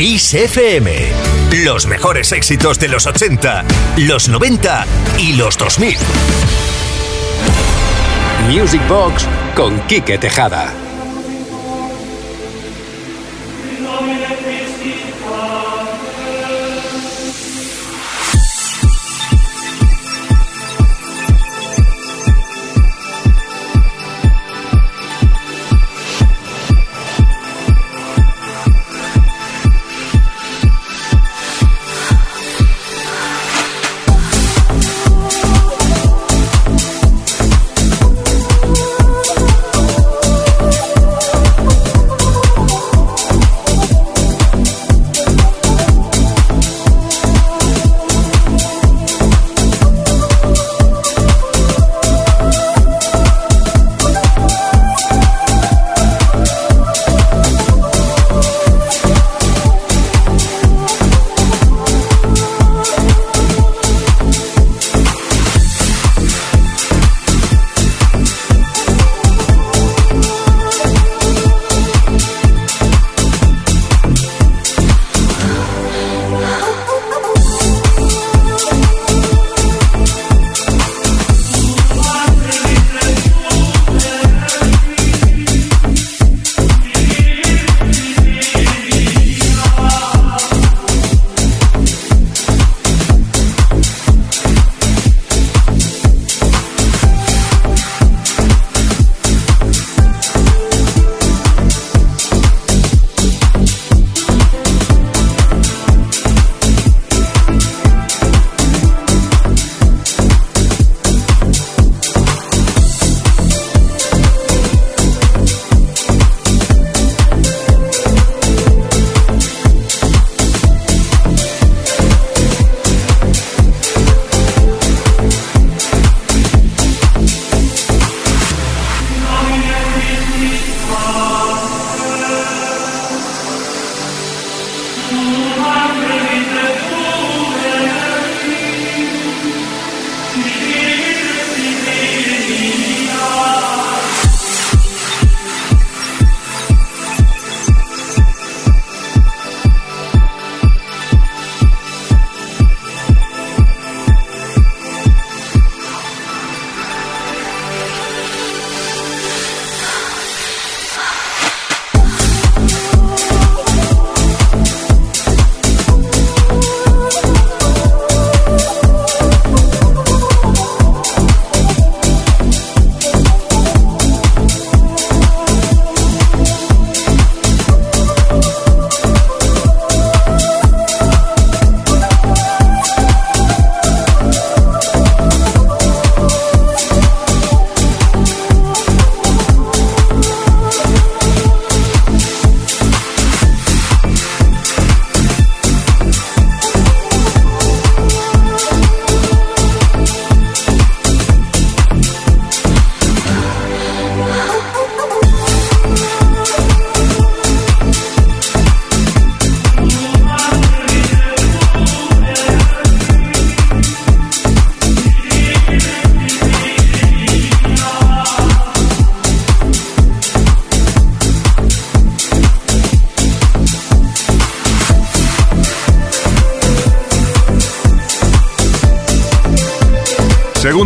Kiss. Los mejores éxitos de los 80, los 90 y los 2000. Music Box con Quique Tejada.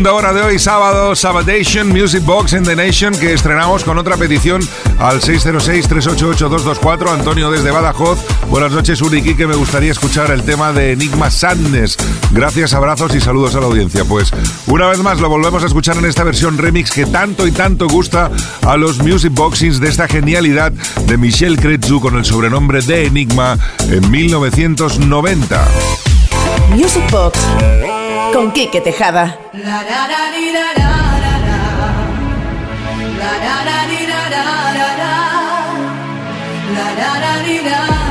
Segunda hora de hoy, sábado, Sabadation Music Box in the Nation, que estrenamos con otra petición al 606-388-224. Antonio desde Badajoz. Buenas noches, Uriki, que me gustaría escuchar el tema de Enigma Sadness. Gracias, abrazos y saludos a la audiencia. Pues una vez más lo volvemos a escuchar en esta versión remix que tanto y tanto gusta a los Music Boxings de esta genialidad de Michelle Kretzu con el sobrenombre de Enigma en 1990. Music Box con Quique Tejada. Go ahead and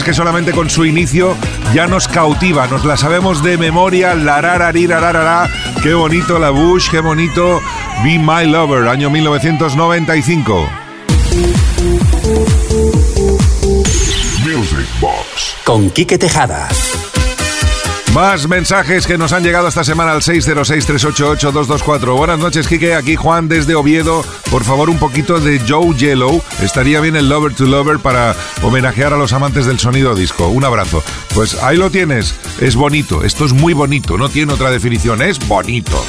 canciones que solamente con su inicio ya nos cautiva, nos la sabemos de memoria, la rararararara, qué bonito la Bush, qué bonito Be My Lover, año 1995. Music Box con Quique Tejada. Más mensajes que nos han llegado esta semana al 606-388-224. Buenas noches, Kike. Aquí Juan desde Oviedo. Por favor, un poquito de Joe Yellow. Estaría bien el Lover to Lover para homenajear a los amantes del sonido disco. Un abrazo. Pues ahí lo tienes. Es bonito. Esto es muy bonito. No tiene otra definición. Es bonito.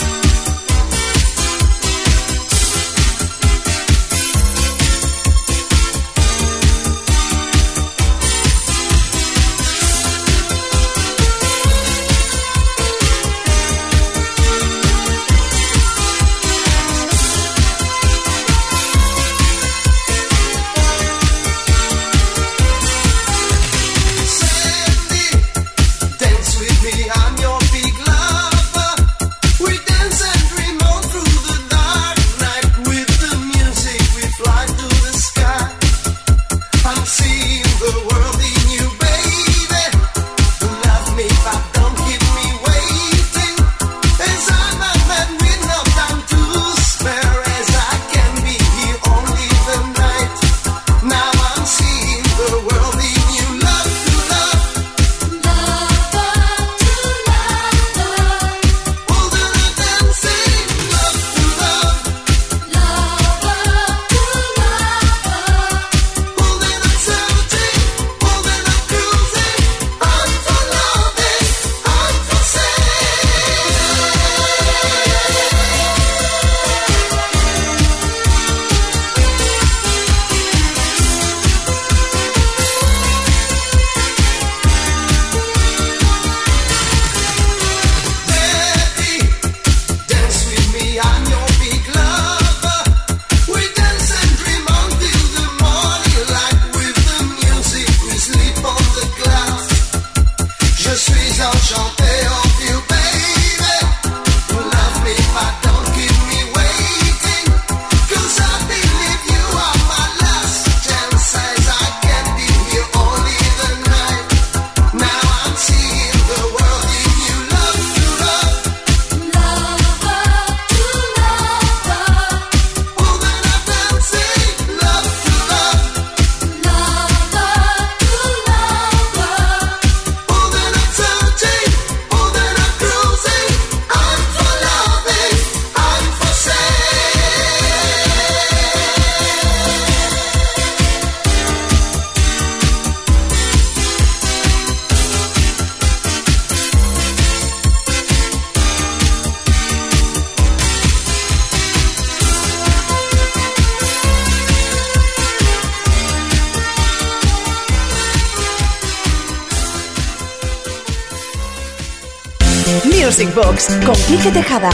Music con Quique Tejada.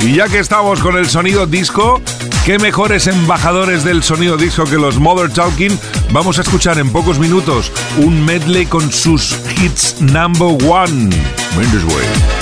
Y ya que estamos con el sonido disco, qué mejores embajadores del sonido disco que los Mother Talking, vamos a escuchar en pocos minutos un medley con sus hits number one. Way.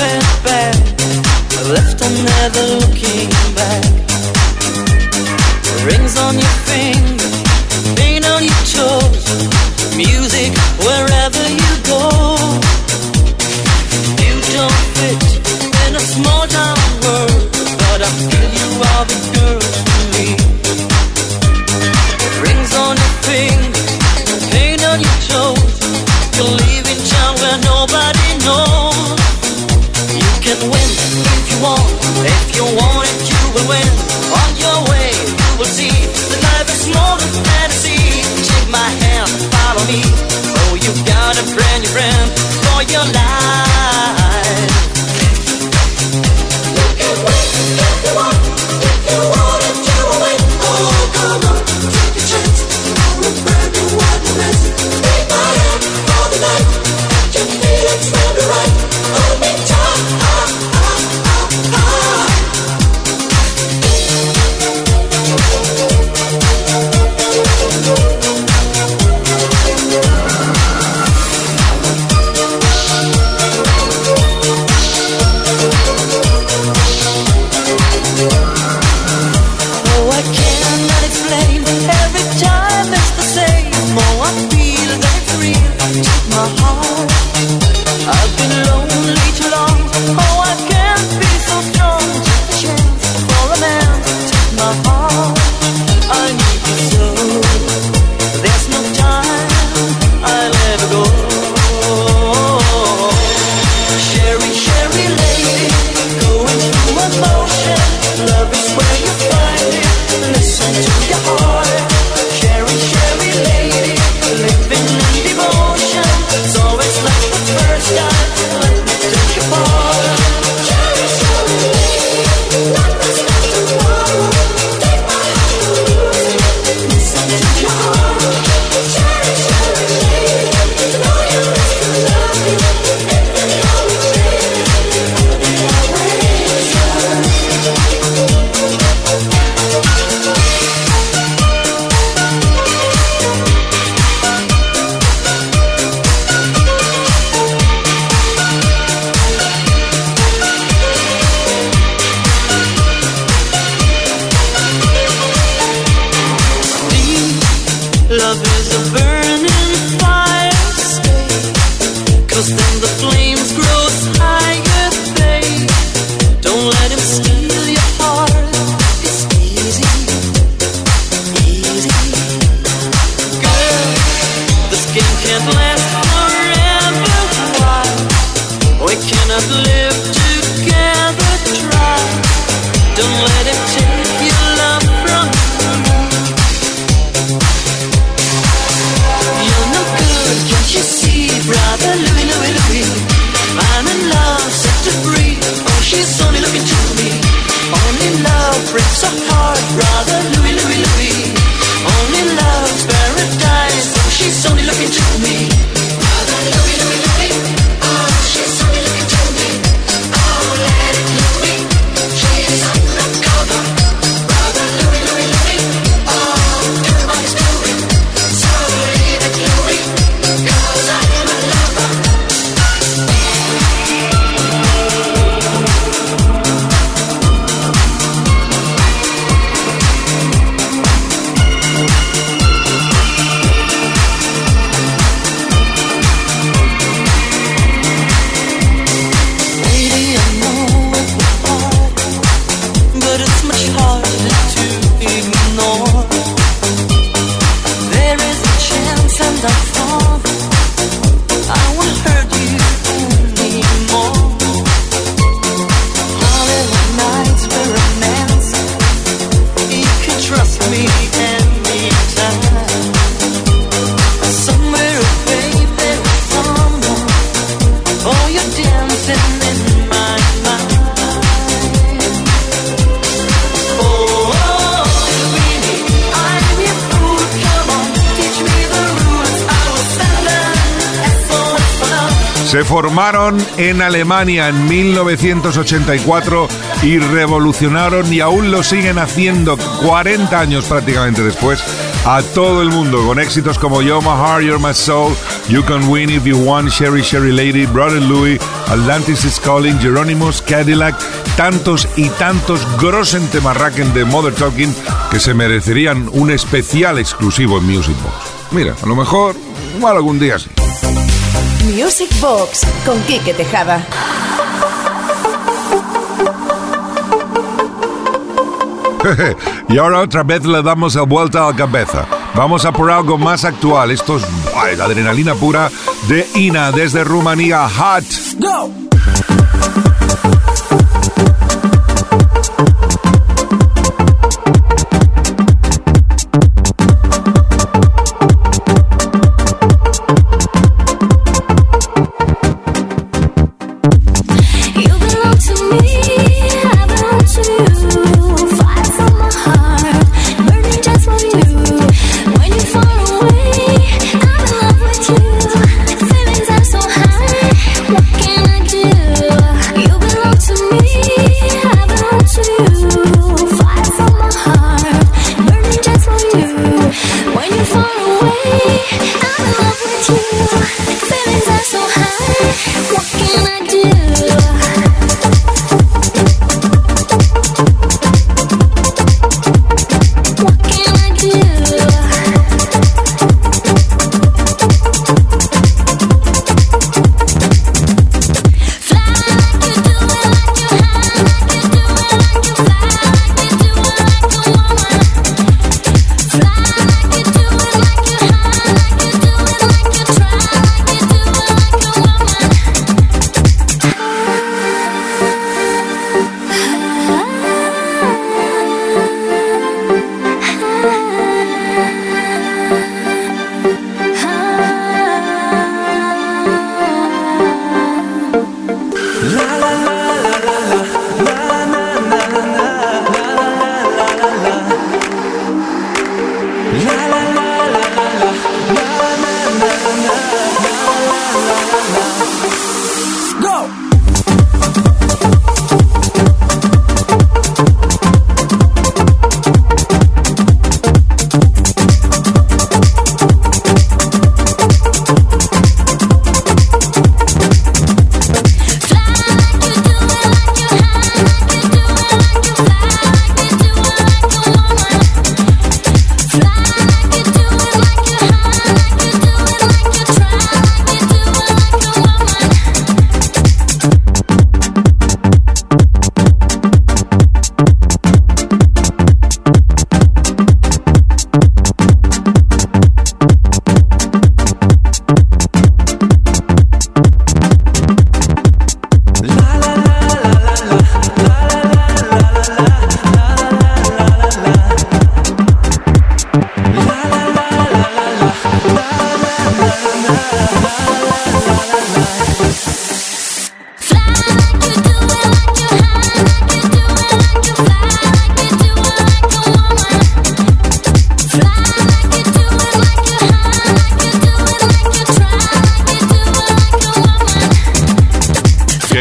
went back. I left, I'm never looking back. Rings on your finger, pain on your toes, music. violar. my heart. it's a hard rather en Alemania en 1984 y revolucionaron y aún lo siguen haciendo 40 años prácticamente después a todo el mundo con éxitos como You're My Heart, You're My Soul, You Can Win If You Want, Sherry Sherry Lady, Brother Louie, Atlantis is Calling, Jerónimos, Cadillac, tantos y tantos grosen temarraquen de Mother Talking que se merecerían un especial exclusivo en Music Box. Mira, a lo mejor, igual algún día sí. Music Box con Quique Tejada. y ahora otra vez le damos la vuelta a la cabeza. Vamos a por algo más actual. Esto es la adrenalina pura de Ina desde Rumanía. Hot. Go.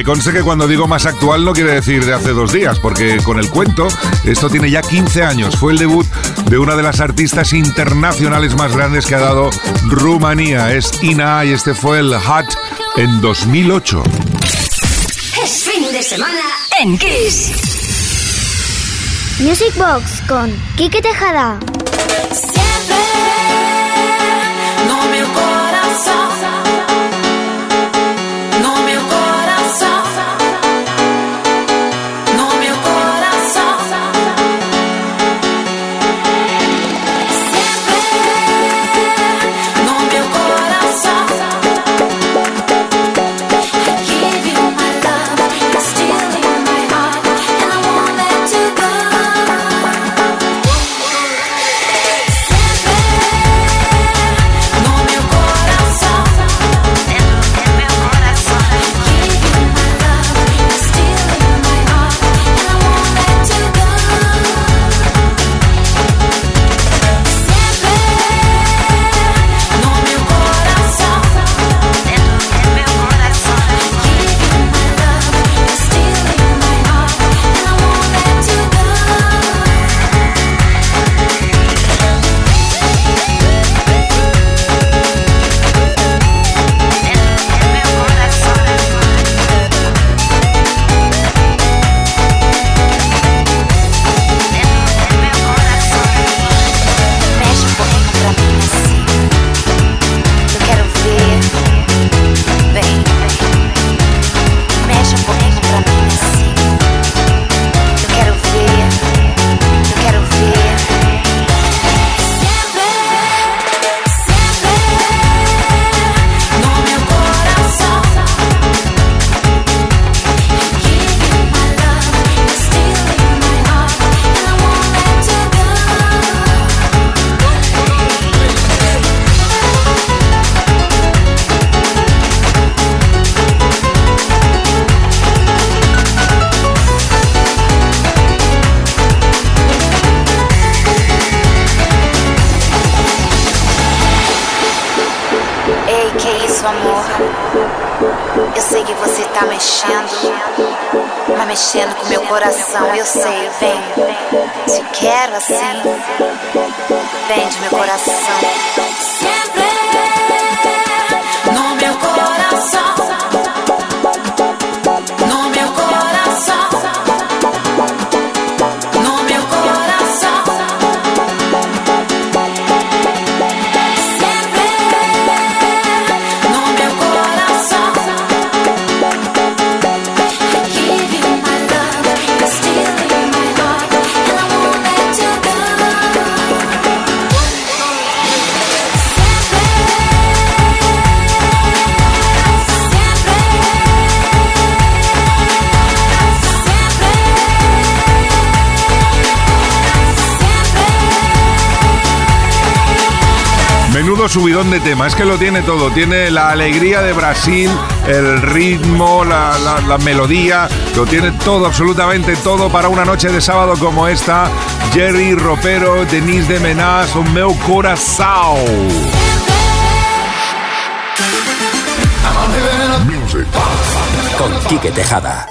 Conste que cuando digo más actual no quiere decir de hace dos días, porque con el cuento esto tiene ya 15 años. Fue el debut de una de las artistas internacionales más grandes que ha dado Rumanía. Es Ina y este fue el Hot en 2008. Es fin de semana en Kiss. Music Box con Kike Tejada. Subidón de tema, es que lo tiene todo, tiene la alegría de Brasil, el ritmo, la, melodía, lo tiene todo, absolutamente todo para una noche de sábado como esta. Jerry Ropero, Denise de Menaz, un meu corazón. Con Quique Tejada.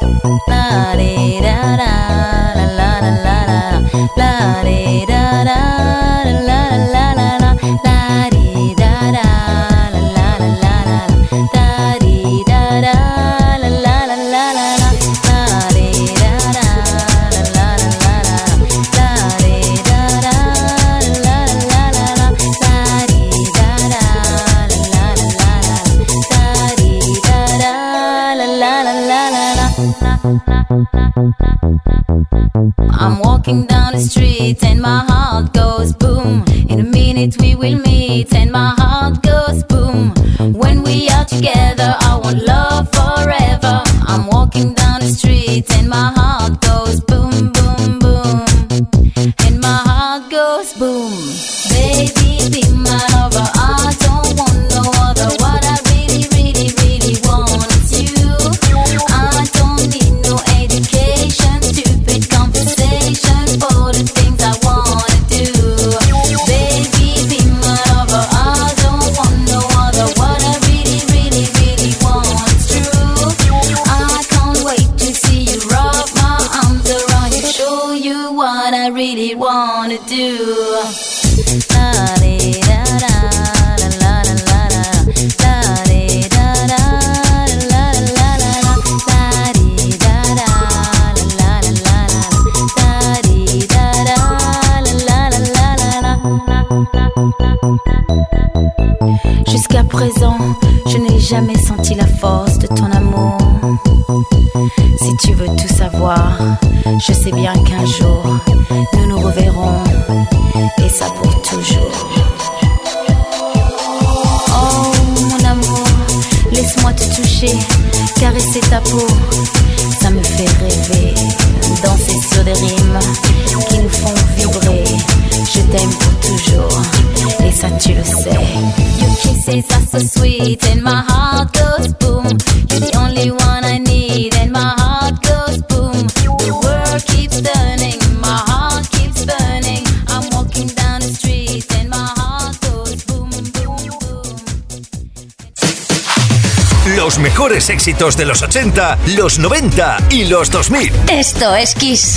I'm walking down the street and my heart. We will meet and my heart goes boom. When we are together, I want love forever. Jamais senti la force de ton amour. Si tu veux tout savoir, je sais bien qu'un jour, nous nous reverrons, et ça pour toujours. Oh mon amour, laisse-moi te toucher, caresser ta peau, ça me fait rêver, danser sur des rimes qui nous font vibrer. Je t'aime pour toujours, et ça tu le sais. Your kisses are so sweet and my heart goes boom. You're the only one I need and my heart goes boom. The world keeps turning, my heart keeps burning. I'm walking down the street and my heart goes boom, boom, boom. Los mejores éxitos de los 80, los 90 y los 2000. Esto es Kiss.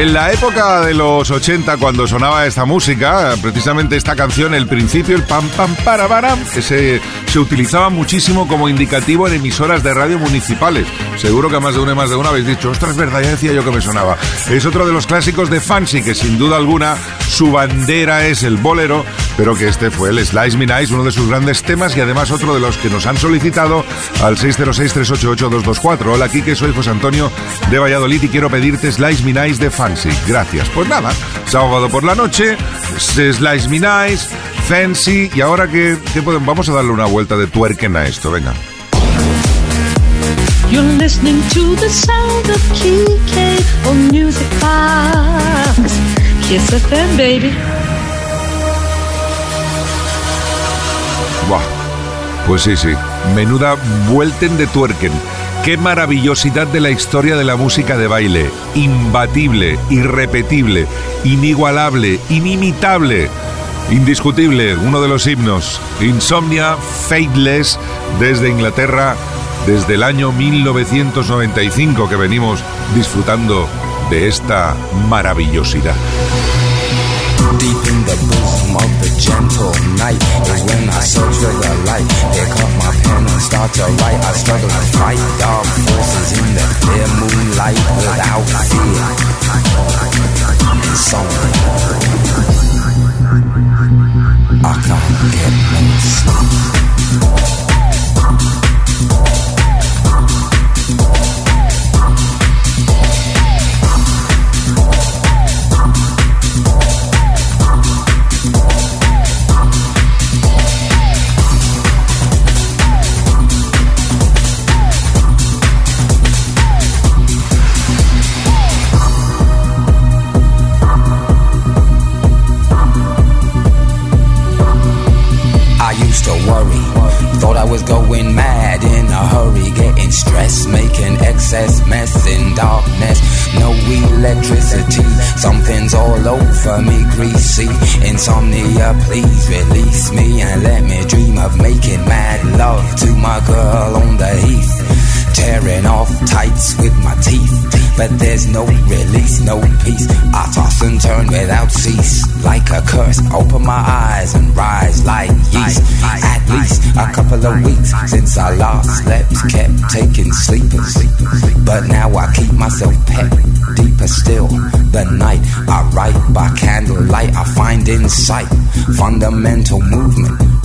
En la época de los 80, cuando sonaba esta música, precisamente esta canción, el principio, el pam pam para para, se, se utilizaba muchísimo como indicativo en emisoras de radio municipales. Seguro que más de una y más de una habéis dicho, ostras, es verdad, ya decía yo que me sonaba. Es otro de los clásicos de Fancy, que sin duda alguna su bandera es el bolero, pero que este fue el Slice Me Nice, uno de sus grandes temas y además otro de los que nos han solicitado al 606-388-224. Hola, que soy José Antonio de Valladolid y quiero pedirte Slice Me Nice de Fancy. Gracias. Pues nada, sábado por la noche, Slice Me Nice, Fancy y ahora que, podemos, vamos a darle una vuelta de tuerquen a esto, venga. You're listening to the sound of Music Box. Kiss FM, baby. Buah. Pues sí, sí. Menuda vuelten de tuerquen. Qué maravillosidad de la historia de la música de baile. Imbatible, irrepetible, inigualable, inimitable. Indiscutible, uno de los himnos. Insomnia, Fateless, desde Inglaterra desde el año 1995 que venimos disfrutando de esta maravillosidad. Deep in the bosom of the gentle night is when I the light. Excess mess in darkness. No electricity, something's all over me, greasy. Insomnia, please release me and let me dream of making mad love to my girl on the heath. tearing off tights with my teeth. But there's no release, no peace. I toss and turn without cease, like a curse. Open my eyes and rise like yeast. At least a couple of weeks since I last slept, kept taking sleepers. But now I keep myself pet deeper still. The night I write by candlelight, I find insight, fundamental movement.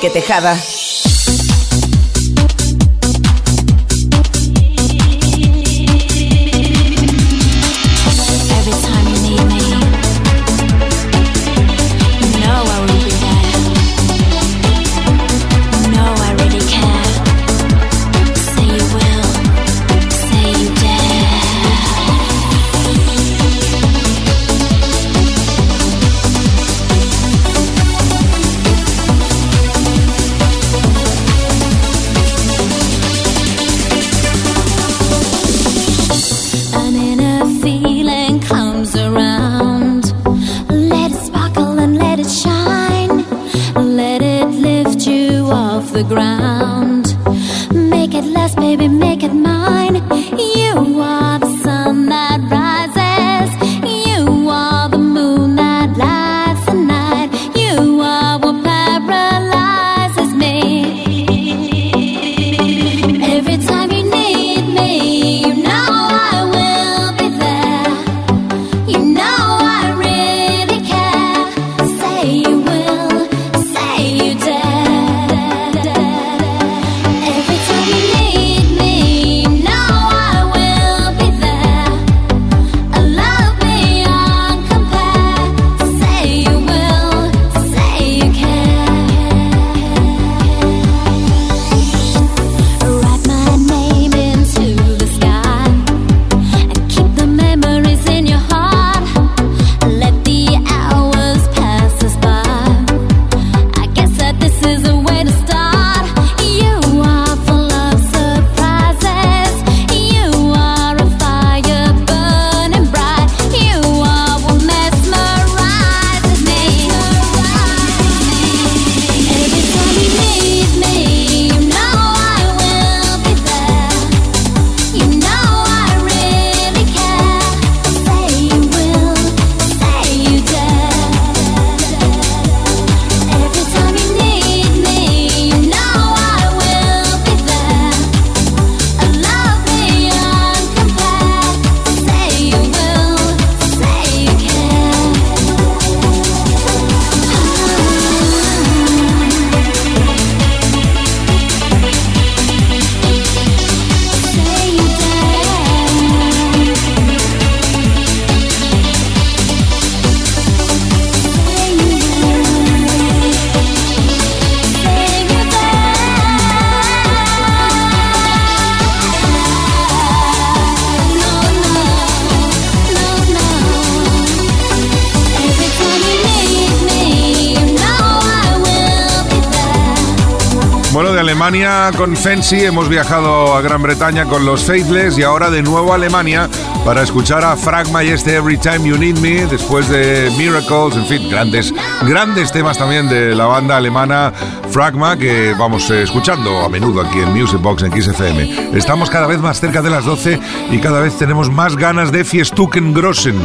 Quique Tejada. Con Fancy hemos viajado a Gran Bretaña con los Faithless y ahora de nuevo a Alemania para escuchar a Fragma y este Every Time You Need Me después de Miracles, en fin, grandes, grandes temas también de la banda alemana Fragma que vamos eh, escuchando a menudo aquí en Music Box en XFM. Estamos cada vez más cerca de las 12 y cada vez tenemos más ganas de Fiestuken Grossen.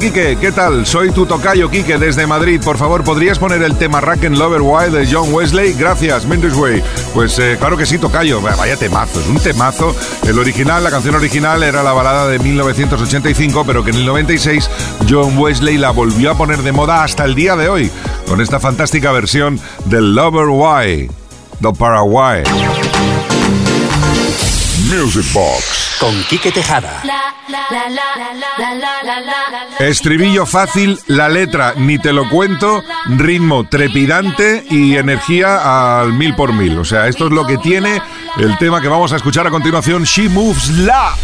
Quique, ¿qué tal? Soy tu tocayo Quique desde Madrid. Por favor, ¿podrías poner el tema Rack Lover Why de John Wesley? Gracias, Mendes Way. Pues eh, claro que sí, tocayo. Vaya temazo, es un temazo. El original, la canción original era la balada de 1985, pero que en el 96 John Wesley la volvió a poner de moda hasta el día de hoy, con esta fantástica versión del Lover Why, del Paraguay. Music Box con Quique Tejada. Estribillo fácil, la letra ni te lo cuento, ritmo trepidante y energía al mil por mil. O sea, esto es lo que tiene el tema que vamos a escuchar a continuación, She Moves La.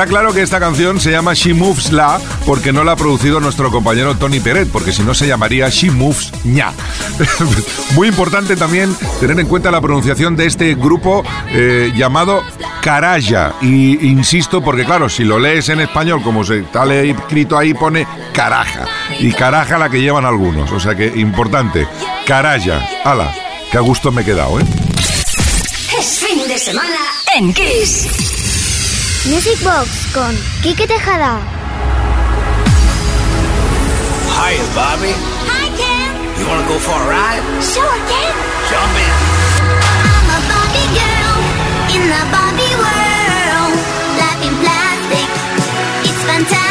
Está claro que esta canción se llama She Moves La porque no la ha producido nuestro compañero Tony Peret, porque si no se llamaría She Moves Ña. Muy importante también tener en cuenta la pronunciación de este grupo eh, llamado Caraya. Y insisto, porque claro, si lo lees en español, como se está escrito ahí, pone caraja. Y caraja la que llevan algunos. O sea que importante. Caraya. Ala, que a gusto me he quedado, ¿eh? Es fin de semana en Kiss. Music Box con Quique Tejada. Hi, Bobby. Hi, Ken. You want to go for a ride? Sure, Ken. Jump in. I'm a Barbie girl in the Barbie world. Life in plastic, it's fantastic.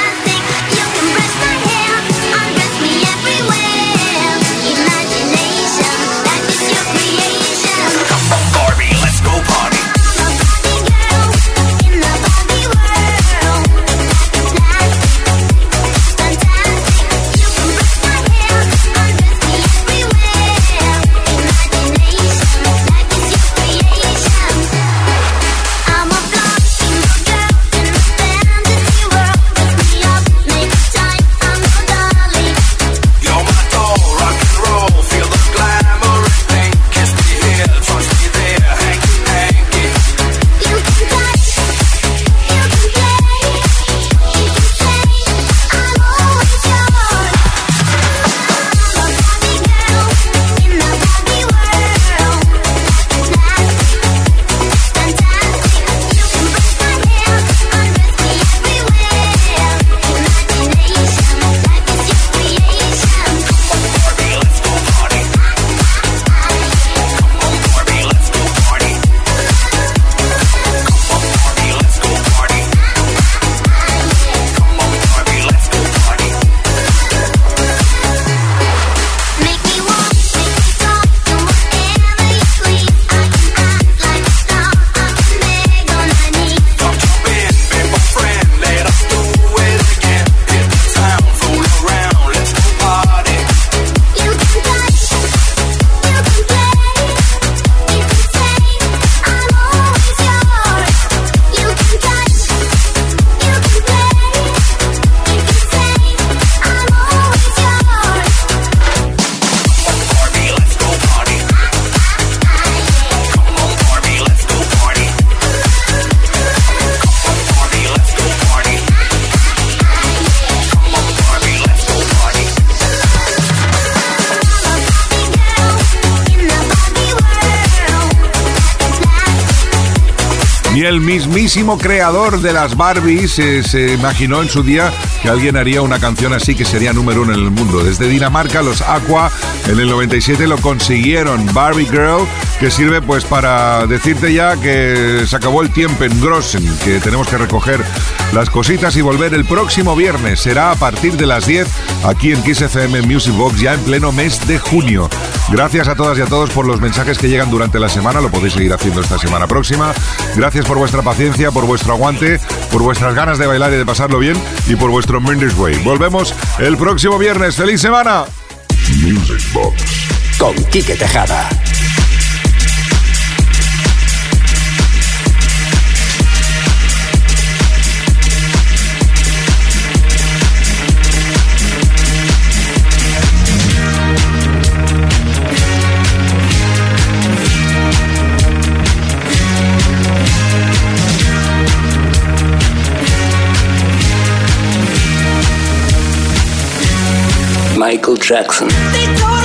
Mismísimo creador de las Barbies eh, se imaginó en su día que alguien haría una canción así que sería número uno en el mundo. Desde Dinamarca, los Aqua en el 97 lo consiguieron. Barbie Girl, que sirve pues para decirte ya que se acabó el tiempo en Grossen, que tenemos que recoger las cositas y volver el próximo viernes. Será a partir de las 10 aquí en Kiss FM Music Box ya en pleno mes de junio. Gracias a todas y a todos por los mensajes que llegan durante la semana, lo podéis seguir haciendo esta semana próxima. Gracias por vuestra paciencia, por vuestro aguante, por vuestras ganas de bailar y de pasarlo bien y por vuestro Mendes Way. Volvemos el próximo viernes. ¡Feliz semana! Music Box. Con Quique Tejada. Michael Jackson.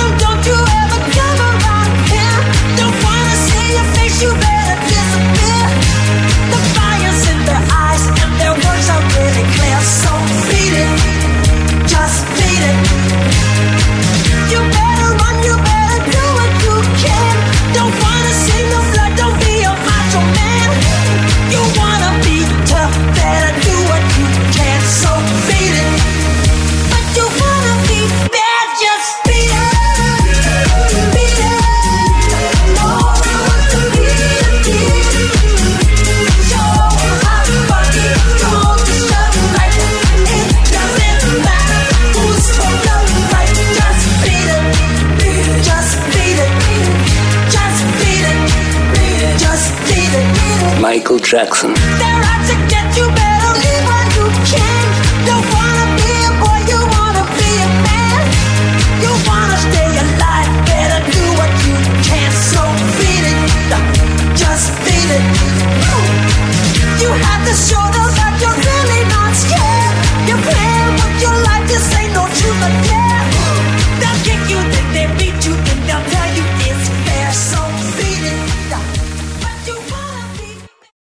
Jackson.